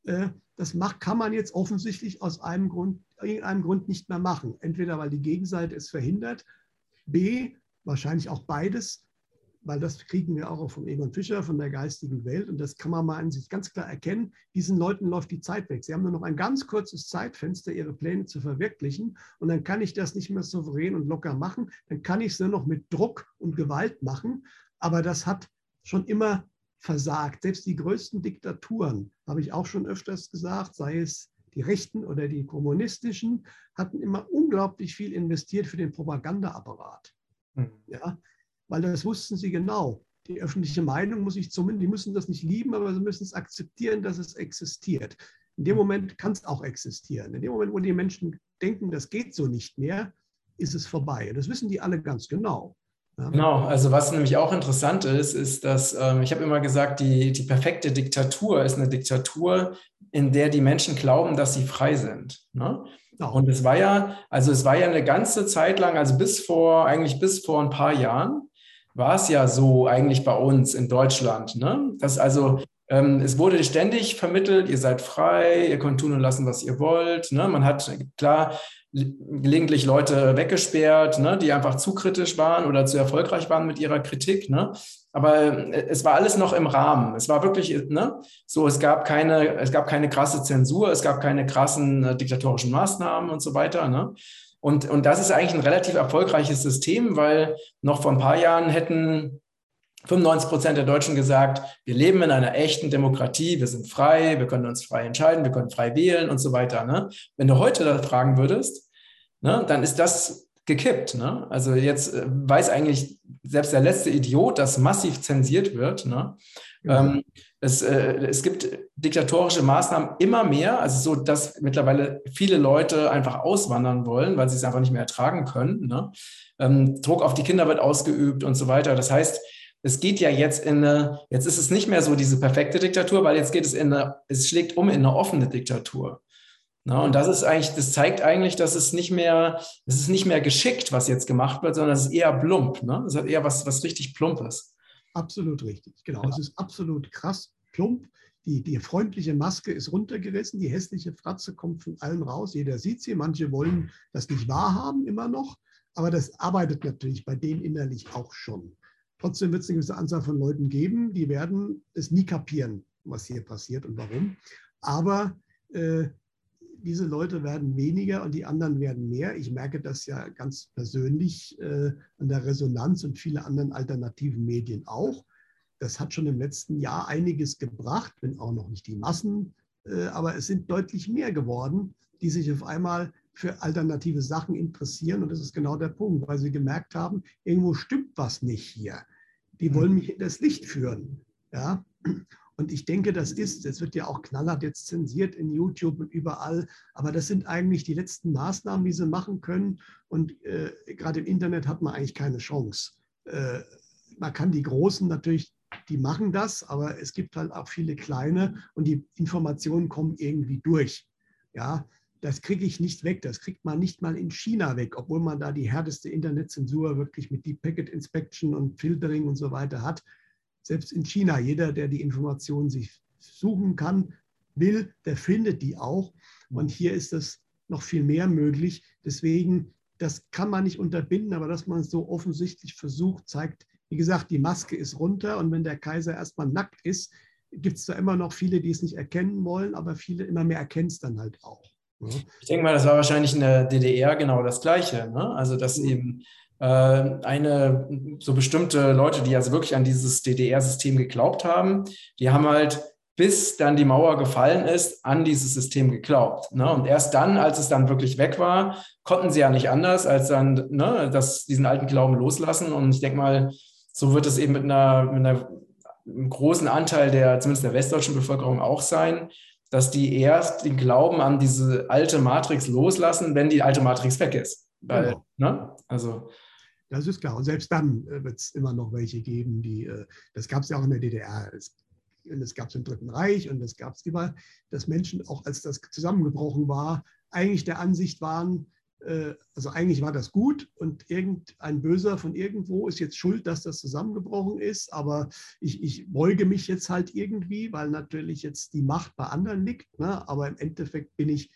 Äh, das macht, kann man jetzt offensichtlich aus einem Grund, irgendeinem Grund nicht mehr machen. Entweder weil die Gegenseite es verhindert, B, wahrscheinlich auch beides, weil das kriegen wir auch von Egon Fischer, von der geistigen Welt. Und das kann man mal an sich ganz klar erkennen. Diesen Leuten läuft die Zeit weg. Sie haben nur noch ein ganz kurzes Zeitfenster, ihre Pläne zu verwirklichen. Und dann kann ich das nicht mehr souverän und locker machen. Dann kann ich es nur noch mit Druck und Gewalt machen. Aber das hat schon immer versagt. Selbst die größten Diktaturen, habe ich auch schon öfters gesagt, sei es die rechten oder die kommunistischen, hatten immer unglaublich viel investiert für den Propagandaapparat. Mhm. Ja, weil das wussten sie genau. Die öffentliche Meinung muss ich zumindest, die müssen das nicht lieben, aber sie müssen es akzeptieren, dass es existiert. In dem Moment kann es auch existieren. In dem Moment, wo die Menschen denken, das geht so nicht mehr, ist es vorbei. Das wissen die alle ganz genau. Genau, also was nämlich auch interessant ist, ist, dass ähm, ich habe immer gesagt, die, die perfekte Diktatur ist eine Diktatur, in der die Menschen glauben, dass sie frei sind. Ne? Und es war ja, also es war ja eine ganze Zeit lang, also bis vor, eigentlich bis vor ein paar Jahren, war es ja so eigentlich bei uns in Deutschland, ne? dass also ähm, es wurde ständig vermittelt, ihr seid frei, ihr könnt tun und lassen, was ihr wollt. Ne? Man hat klar gelegentlich Leute weggesperrt, ne, die einfach zu kritisch waren oder zu erfolgreich waren mit ihrer Kritik. Ne? Aber äh, es war alles noch im Rahmen. Es war wirklich ne, so, es gab keine, es gab keine krasse Zensur, es gab keine krassen äh, diktatorischen Maßnahmen und so weiter. Ne? Und, und das ist eigentlich ein relativ erfolgreiches System, weil noch vor ein paar Jahren hätten 95 Prozent der Deutschen gesagt, wir leben in einer echten Demokratie, wir sind frei, wir können uns frei entscheiden, wir können frei wählen und so weiter. Ne? Wenn du heute da fragen würdest, ne, dann ist das gekippt. Ne? Also jetzt äh, weiß eigentlich selbst der letzte Idiot, dass massiv zensiert wird. Ne? Mhm. Ähm, es, äh, es gibt diktatorische Maßnahmen immer mehr, also so, dass mittlerweile viele Leute einfach auswandern wollen, weil sie es einfach nicht mehr ertragen können. Ne? Ähm, Druck auf die Kinder wird ausgeübt und so weiter. Das heißt, es geht ja jetzt in eine, jetzt ist es nicht mehr so diese perfekte Diktatur, weil jetzt geht es in eine, es schlägt um in eine offene Diktatur. Na, und das ist eigentlich, das zeigt eigentlich, dass es nicht mehr, es ist nicht mehr geschickt, was jetzt gemacht wird, sondern es ist eher plump. Ne? Es hat eher was, was richtig Plumpes. Absolut richtig, genau. Ja. Es ist absolut krass plump. Die, die freundliche Maske ist runtergerissen, die hässliche Fratze kommt von allen raus. Jeder sieht sie. Manche wollen das nicht wahrhaben, immer noch. Aber das arbeitet natürlich bei denen innerlich auch schon. Trotzdem wird es eine gewisse Anzahl von Leuten geben, die werden es nie kapieren, was hier passiert und warum. Aber äh, diese Leute werden weniger und die anderen werden mehr. Ich merke das ja ganz persönlich äh, an der Resonanz und viele anderen alternativen Medien auch. Das hat schon im letzten Jahr einiges gebracht, wenn auch noch nicht die Massen, äh, aber es sind deutlich mehr geworden, die sich auf einmal für alternative Sachen interessieren. Und das ist genau der Punkt, weil sie gemerkt haben, irgendwo stimmt was nicht hier. Die wollen mhm. mich in das Licht führen. Ja? Und ich denke, das ist, es wird ja auch knallhart jetzt zensiert in YouTube und überall, aber das sind eigentlich die letzten Maßnahmen, die sie machen können. Und äh, gerade im Internet hat man eigentlich keine Chance. Äh, man kann die Großen natürlich, die machen das, aber es gibt halt auch viele kleine und die Informationen kommen irgendwie durch. Ja, das kriege ich nicht weg. Das kriegt man nicht mal in China weg, obwohl man da die härteste Internetzensur wirklich mit Deep Packet Inspection und Filtering und so weiter hat selbst in China, jeder, der die Informationen sich suchen kann, will, der findet die auch. Und hier ist das noch viel mehr möglich. Deswegen, das kann man nicht unterbinden, aber dass man es so offensichtlich versucht, zeigt, wie gesagt, die Maske ist runter und wenn der Kaiser erstmal nackt ist, gibt es da immer noch viele, die es nicht erkennen wollen, aber viele immer mehr erkennen es dann halt auch. Ja. Ich denke mal, das war wahrscheinlich in der DDR genau das Gleiche. Ne? Also, dass mhm. eben äh, eine, so bestimmte Leute, die also wirklich an dieses DDR-System geglaubt haben, die haben halt bis dann die Mauer gefallen ist, an dieses System geglaubt. Ne? Und erst dann, als es dann wirklich weg war, konnten sie ja nicht anders, als dann ne, das, diesen alten Glauben loslassen. Und ich denke mal, so wird es eben mit einer, mit einer einem großen Anteil der, zumindest der westdeutschen Bevölkerung auch sein, dass die erst den Glauben an diese alte Matrix loslassen, wenn die alte Matrix weg ist. Weil, genau. ne? Also das ist klar. Und selbst dann äh, wird es immer noch welche geben, die, äh, das gab es ja auch in der DDR. Es, und es gab es im Dritten Reich und es gab es immer, dass Menschen, auch als das zusammengebrochen war, eigentlich der Ansicht waren, also eigentlich war das gut und irgendein Böser von irgendwo ist jetzt schuld, dass das zusammengebrochen ist, aber ich, ich beuge mich jetzt halt irgendwie, weil natürlich jetzt die Macht bei anderen liegt, ne? aber im Endeffekt bin ich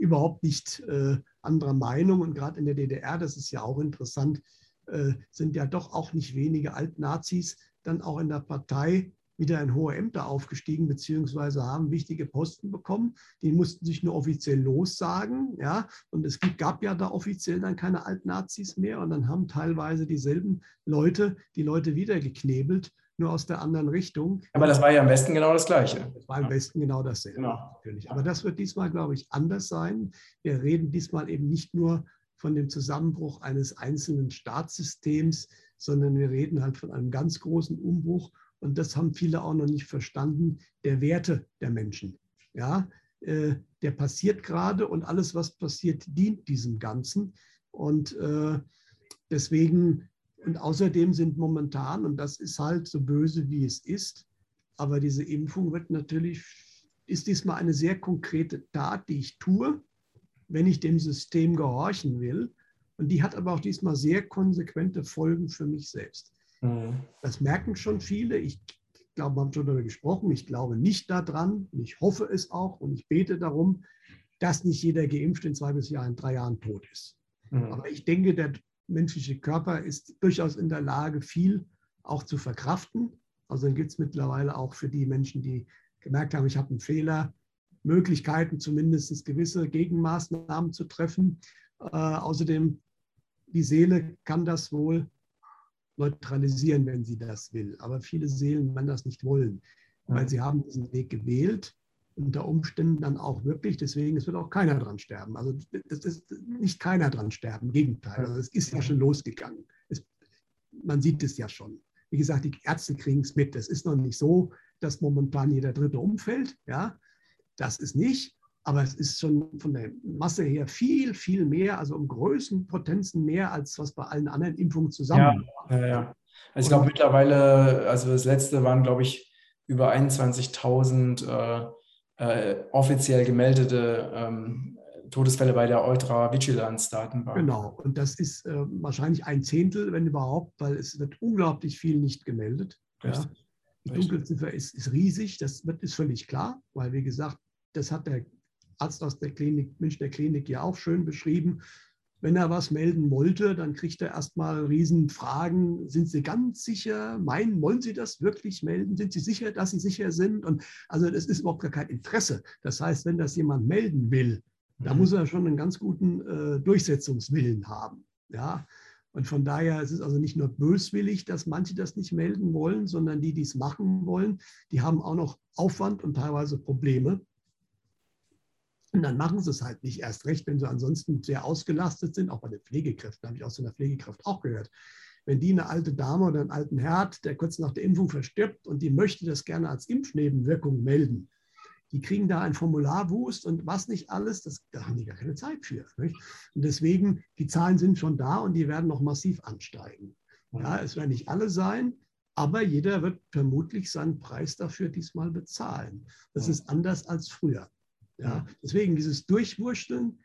überhaupt nicht äh, anderer Meinung. Und gerade in der DDR, das ist ja auch interessant, äh, sind ja doch auch nicht wenige Altnazis dann auch in der Partei wieder in hohe Ämter aufgestiegen, beziehungsweise haben wichtige Posten bekommen. Die mussten sich nur offiziell lossagen. Ja? Und es gab ja da offiziell dann keine Altnazis mehr. Und dann haben teilweise dieselben Leute die Leute wieder geknebelt nur aus der anderen Richtung. Aber das war ja im Westen genau das Gleiche. Das war im Westen genau dasselbe. Genau. Natürlich. Aber das wird diesmal, glaube ich, anders sein. Wir reden diesmal eben nicht nur von dem Zusammenbruch eines einzelnen Staatssystems, sondern wir reden halt von einem ganz großen Umbruch. Und das haben viele auch noch nicht verstanden, der Werte der Menschen. Ja, äh, der passiert gerade und alles, was passiert, dient diesem Ganzen. Und äh, deswegen und außerdem sind momentan, und das ist halt so böse, wie es ist, aber diese Impfung wird natürlich, ist diesmal eine sehr konkrete Tat, die ich tue, wenn ich dem System gehorchen will. Und die hat aber auch diesmal sehr konsequente Folgen für mich selbst. Mhm. Das merken schon viele. Ich glaube, wir haben schon darüber gesprochen. Ich glaube nicht daran und ich hoffe es auch und ich bete darum, dass nicht jeder geimpft in zwei bis Jahr, in drei Jahren tot ist. Mhm. Aber ich denke, der menschliche Körper ist durchaus in der Lage, viel auch zu verkraften. Also dann gibt es mittlerweile auch für die Menschen, die gemerkt haben, ich habe einen Fehler, Möglichkeiten, zumindest gewisse Gegenmaßnahmen zu treffen. Äh, außerdem, die Seele kann das wohl neutralisieren, wenn sie das will. Aber viele Seelen werden das nicht wollen, weil sie haben diesen Weg gewählt unter Umständen dann auch wirklich. Deswegen, es wird auch keiner dran sterben. Also es ist nicht keiner dran sterben, im Gegenteil. Also es ist ja schon losgegangen. Es, man sieht es ja schon. Wie gesagt, die Ärzte kriegen es mit. Es ist noch nicht so, dass momentan jeder Dritte umfällt. Ja, das ist nicht. Aber es ist schon von der Masse her viel, viel mehr, also um Größenpotenzen mehr, als was bei allen anderen Impfungen zusammen ja, ja, ja. Also ich glaube mittlerweile, also das letzte waren, glaube ich, über 21.000 äh, äh, offiziell gemeldete ähm, Todesfälle bei der Ultra-Vigilance-Datenbank. Genau, und das ist äh, wahrscheinlich ein Zehntel, wenn überhaupt, weil es wird unglaublich viel nicht gemeldet. Ja. Die Dunkelziffer ist, ist riesig, das wird, ist völlig klar, weil wie gesagt, das hat der Arzt aus der Klinik, Münchner Klinik ja auch schön beschrieben. Wenn er was melden wollte, dann kriegt er erstmal Riesenfragen. Sind Sie ganz sicher? Meinen, wollen Sie das wirklich melden? Sind Sie sicher, dass Sie sicher sind? Und also das ist überhaupt gar kein Interesse. Das heißt, wenn das jemand melden will, da mhm. muss er schon einen ganz guten äh, Durchsetzungswillen haben. Ja. Und von daher ist es also nicht nur böswillig, dass manche das nicht melden wollen, sondern die, die es machen wollen, die haben auch noch Aufwand und teilweise Probleme. Und dann machen sie es halt nicht erst recht, wenn sie ansonsten sehr ausgelastet sind, auch bei den Pflegekräften, habe ich aus einer Pflegekraft auch gehört. Wenn die eine alte Dame oder einen alten Herd, der kurz nach der Impfung verstirbt und die möchte das gerne als Impfnebenwirkung melden, die kriegen da ein Formularwust und was nicht alles, das, da haben die gar keine Zeit für. Nicht? Und deswegen, die Zahlen sind schon da und die werden noch massiv ansteigen. Ja, es werden nicht alle sein, aber jeder wird vermutlich seinen Preis dafür diesmal bezahlen. Das ist anders als früher. Ja, deswegen dieses Durchwurschteln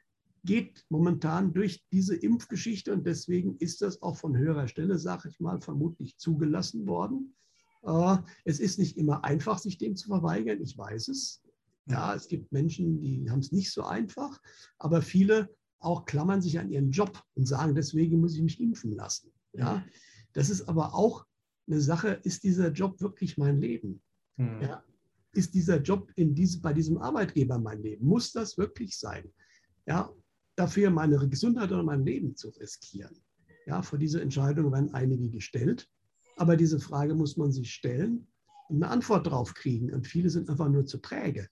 geht momentan durch diese Impfgeschichte und deswegen ist das auch von höherer Stelle, sage ich mal, vermutlich zugelassen worden. Äh, es ist nicht immer einfach, sich dem zu verweigern, ich weiß es. Ja, es gibt Menschen, die haben es nicht so einfach, aber viele auch klammern sich an ihren Job und sagen, deswegen muss ich mich impfen lassen. Ja, das ist aber auch eine Sache, ist dieser Job wirklich mein Leben? Mhm. Ja, ist dieser Job diese, bei diesem Arbeitgeber mein Leben? Muss das wirklich sein? Ja, dafür meine Gesundheit oder mein Leben zu riskieren? Ja, vor diese Entscheidung werden einige gestellt. Aber diese Frage muss man sich stellen und eine Antwort drauf kriegen. Und viele sind einfach nur zu träge,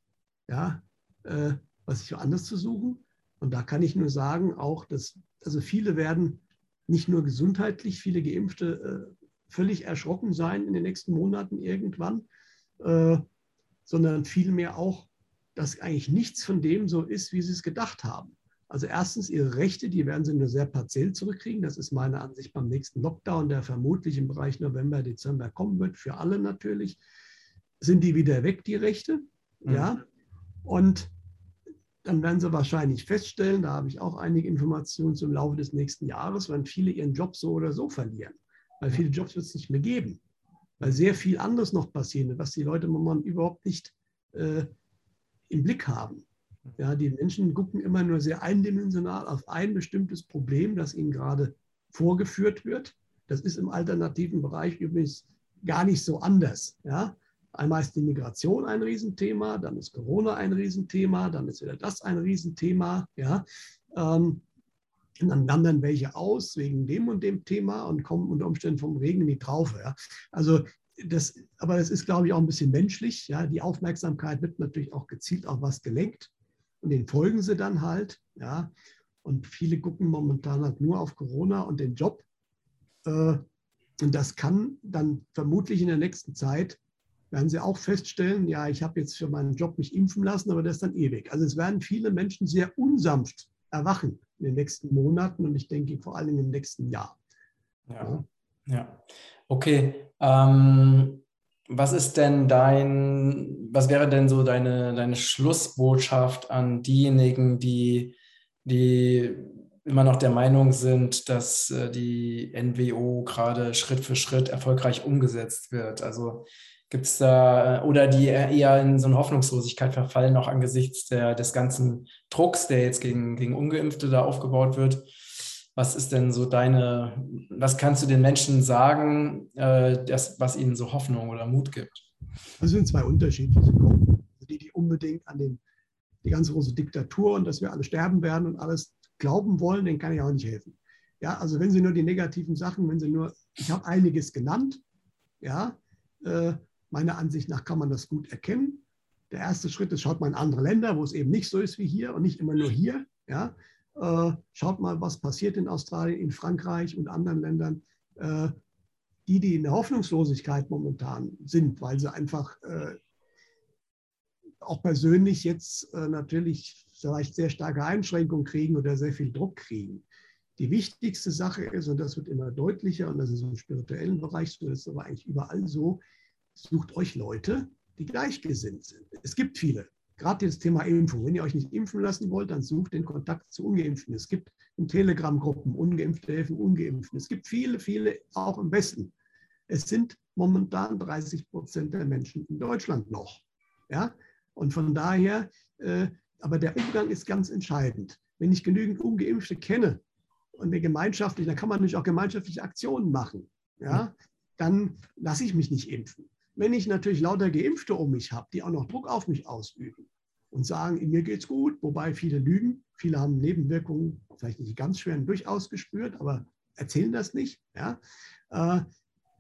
ja, äh, was sich woanders zu suchen. Und da kann ich nur sagen, auch, dass also viele werden nicht nur gesundheitlich, viele Geimpfte äh, völlig erschrocken sein in den nächsten Monaten irgendwann. Äh, sondern vielmehr auch, dass eigentlich nichts von dem so ist, wie sie es gedacht haben. Also erstens, ihre Rechte, die werden sie nur sehr partiell zurückkriegen. Das ist meine Ansicht beim nächsten Lockdown, der vermutlich im Bereich November, Dezember kommen wird, für alle natürlich. Sind die wieder weg, die Rechte? Mhm. Ja. Und dann werden sie wahrscheinlich feststellen, da habe ich auch einige Informationen zum Laufe des nächsten Jahres, wenn viele ihren Job so oder so verlieren. Weil viele Jobs wird es nicht mehr geben weil sehr viel anderes noch passiert, was die Leute momentan überhaupt nicht äh, im Blick haben. Ja, die Menschen gucken immer nur sehr eindimensional auf ein bestimmtes Problem, das ihnen gerade vorgeführt wird. Das ist im alternativen Bereich übrigens gar nicht so anders. Ja? Einmal ist die Migration ein Riesenthema, dann ist Corona ein Riesenthema, dann ist wieder das ein Riesenthema. Ja? Ähm, und dann wandern welche aus wegen dem und dem Thema und kommen unter Umständen vom Regen in die Traufe. Ja. Also das, aber das ist, glaube ich, auch ein bisschen menschlich. Ja. Die Aufmerksamkeit wird natürlich auch gezielt auf was gelenkt und den folgen sie dann halt. Ja. Und viele gucken momentan halt nur auf Corona und den Job. Äh, und das kann dann vermutlich in der nächsten Zeit, werden sie auch feststellen, ja, ich habe jetzt für meinen Job mich impfen lassen, aber das ist dann ewig. Also es werden viele Menschen sehr unsanft erwachen in den nächsten Monaten und ich denke vor allem im nächsten Jahr. Ja, ja. okay. Ähm, was ist denn dein, was wäre denn so deine, deine Schlussbotschaft an diejenigen, die, die immer noch der Meinung sind, dass äh, die NWO gerade Schritt für Schritt erfolgreich umgesetzt wird? Also Gibt es da, oder die eher in so eine Hoffnungslosigkeit verfallen, auch angesichts der, des ganzen Drucks, der jetzt gegen, gegen Ungeimpfte da aufgebaut wird? Was ist denn so deine, was kannst du den Menschen sagen, äh, das, was ihnen so Hoffnung oder Mut gibt? Das sind zwei unterschiedliche Gruppen. Also die, die unbedingt an den, die ganz große Diktatur und dass wir alle sterben werden und alles glauben wollen, denen kann ich auch nicht helfen. Ja, also wenn Sie nur die negativen Sachen, wenn Sie nur, ich habe einiges genannt, ja, äh, Meiner Ansicht nach kann man das gut erkennen. Der erste Schritt ist, schaut mal in andere Länder, wo es eben nicht so ist wie hier und nicht immer nur hier. Ja? Äh, schaut mal, was passiert in Australien, in Frankreich und anderen Ländern. Äh, die, die in der Hoffnungslosigkeit momentan sind, weil sie einfach äh, auch persönlich jetzt äh, natürlich vielleicht sehr starke Einschränkungen kriegen oder sehr viel Druck kriegen. Die wichtigste Sache ist, und das wird immer deutlicher, und das ist im spirituellen Bereich so, das ist aber eigentlich überall so, sucht euch Leute, die gleichgesinnt sind. Es gibt viele, gerade das Thema Impfung. Wenn ihr euch nicht impfen lassen wollt, dann sucht den Kontakt zu Ungeimpften. Es gibt in Telegram-Gruppen Ungeimpfte helfen Ungeimpften. Es gibt viele, viele auch im Westen. Es sind momentan 30 Prozent der Menschen in Deutschland noch. Ja? Und von daher, äh, aber der Umgang ist ganz entscheidend. Wenn ich genügend Ungeimpfte kenne und wir gemeinschaftlich, dann kann man natürlich auch gemeinschaftliche Aktionen machen. Ja? Dann lasse ich mich nicht impfen. Wenn ich natürlich lauter Geimpfte um mich habe, die auch noch Druck auf mich ausüben und sagen, in mir geht es gut, wobei viele lügen, viele haben Nebenwirkungen, vielleicht nicht ganz schweren, durchaus gespürt, aber erzählen das nicht, ja, äh,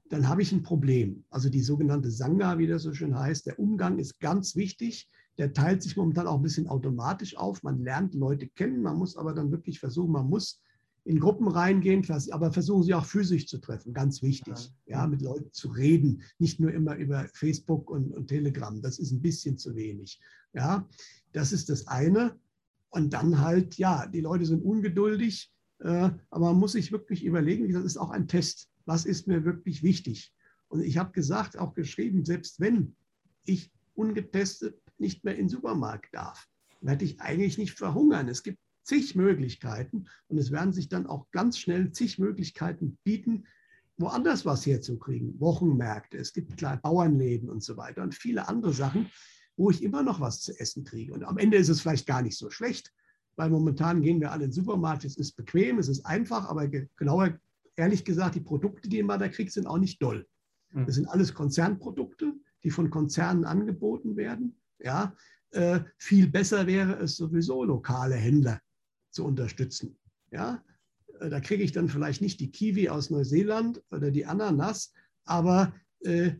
dann habe ich ein Problem. Also die sogenannte Sangha, wie das so schön heißt, der Umgang ist ganz wichtig. Der teilt sich momentan auch ein bisschen automatisch auf. Man lernt Leute kennen, man muss aber dann wirklich versuchen, man muss in Gruppen reingehen, aber versuchen sie auch physisch zu treffen, ganz wichtig, ja, mit Leuten zu reden, nicht nur immer über Facebook und, und Telegram, das ist ein bisschen zu wenig, ja, das ist das eine. Und dann halt, ja, die Leute sind ungeduldig, äh, aber man muss sich wirklich überlegen, das ist auch ein Test, was ist mir wirklich wichtig? Und ich habe gesagt, auch geschrieben, selbst wenn ich ungetestet nicht mehr in den Supermarkt darf, werde ich eigentlich nicht verhungern. Es gibt zig Möglichkeiten und es werden sich dann auch ganz schnell zig Möglichkeiten bieten, woanders was herzukriegen. Wochenmärkte, es gibt kleine Bauernläden und so weiter und viele andere Sachen, wo ich immer noch was zu essen kriege. Und am Ende ist es vielleicht gar nicht so schlecht, weil momentan gehen wir alle in den Supermarkt, es ist bequem, es ist einfach, aber genauer, ehrlich gesagt, die Produkte, die man da kriegt, sind auch nicht doll. Hm. Das sind alles Konzernprodukte, die von Konzernen angeboten werden. Ja, äh, viel besser wäre es sowieso, lokale Händler zu unterstützen. Ja? Äh, da kriege ich dann vielleicht nicht die Kiwi aus Neuseeland oder die Ananas, aber äh,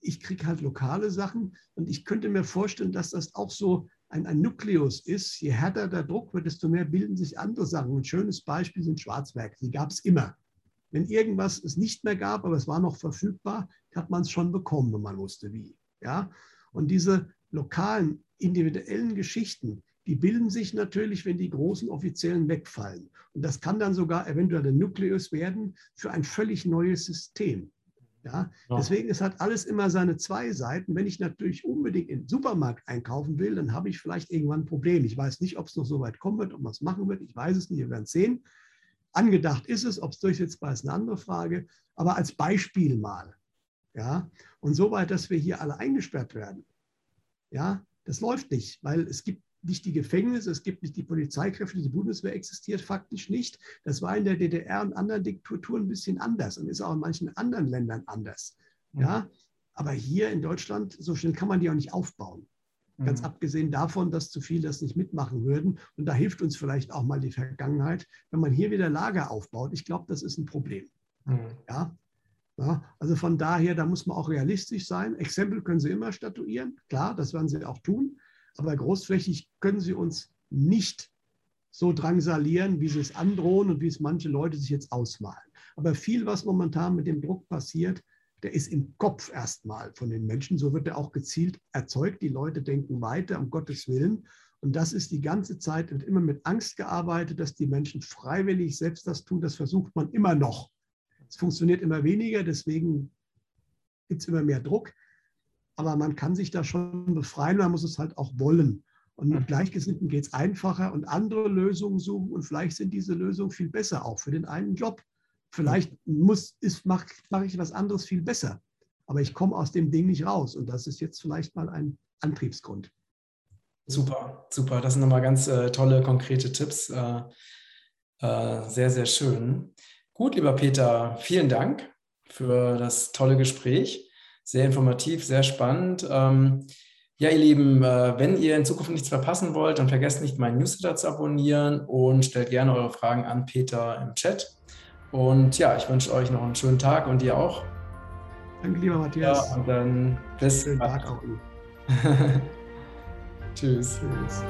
ich kriege halt lokale Sachen und ich könnte mir vorstellen, dass das auch so ein, ein Nukleus ist. Je härter der Druck wird, desto mehr bilden sich andere Sachen. Ein schönes Beispiel sind Schwarzwerke. Die gab es immer. Wenn irgendwas es nicht mehr gab, aber es war noch verfügbar, hat man es schon bekommen, wenn man wusste wie. Ja? Und diese lokalen, individuellen Geschichten, die bilden sich natürlich, wenn die großen Offiziellen wegfallen. Und das kann dann sogar eventuell der Nukleus werden für ein völlig neues System. Ja? ja? Deswegen, es hat alles immer seine zwei Seiten. Wenn ich natürlich unbedingt in den Supermarkt einkaufen will, dann habe ich vielleicht irgendwann ein Problem. Ich weiß nicht, ob es noch so weit kommen wird, ob man es machen wird. Ich weiß es nicht, wir werden es sehen. Angedacht ist es, ob es durchsetzbar ist, eine andere Frage. Aber als Beispiel mal. Ja? Und so weit, dass wir hier alle eingesperrt werden. Ja, das läuft nicht, weil es gibt nicht die Gefängnisse, es gibt nicht die Polizeikräfte, die Bundeswehr existiert faktisch nicht. Das war in der DDR und anderen Diktaturen ein bisschen anders und ist auch in manchen anderen Ländern anders. Mhm. Ja? Aber hier in Deutschland, so schnell kann man die auch nicht aufbauen. Ganz mhm. abgesehen davon, dass zu viele das nicht mitmachen würden. Und da hilft uns vielleicht auch mal die Vergangenheit, wenn man hier wieder Lager aufbaut. Ich glaube, das ist ein Problem. Mhm. Ja? ja? Also von daher, da muss man auch realistisch sein. Exempel können Sie immer statuieren. Klar, das werden Sie auch tun. Aber großflächig können sie uns nicht so drangsalieren, wie sie es androhen und wie es manche Leute sich jetzt ausmalen. Aber viel, was momentan mit dem Druck passiert, der ist im Kopf erstmal von den Menschen. So wird er auch gezielt erzeugt. Die Leute denken weiter, um Gottes Willen. Und das ist die ganze Zeit, wird immer mit Angst gearbeitet, dass die Menschen freiwillig selbst das tun. Das versucht man immer noch. Es funktioniert immer weniger, deswegen gibt es immer mehr Druck aber man kann sich da schon befreien, man muss es halt auch wollen. Und mit Gleichgesinnten geht es einfacher und andere Lösungen suchen und vielleicht sind diese Lösungen viel besser auch für den einen Job. Vielleicht muss, mache mach ich was anderes viel besser, aber ich komme aus dem Ding nicht raus und das ist jetzt vielleicht mal ein Antriebsgrund. Super, super. Das sind nochmal ganz äh, tolle, konkrete Tipps. Äh, äh, sehr, sehr schön. Gut, lieber Peter, vielen Dank für das tolle Gespräch sehr informativ, sehr spannend. Ähm, ja, ihr Lieben, äh, wenn ihr in Zukunft nichts verpassen wollt, dann vergesst nicht, meinen Newsletter zu abonnieren und stellt gerne eure Fragen an Peter im Chat. Und ja, ich wünsche euch noch einen schönen Tag und ihr auch. Danke, lieber Matthias. Ja, und dann bis schönen Tag auch. Tschüss. Tschüss.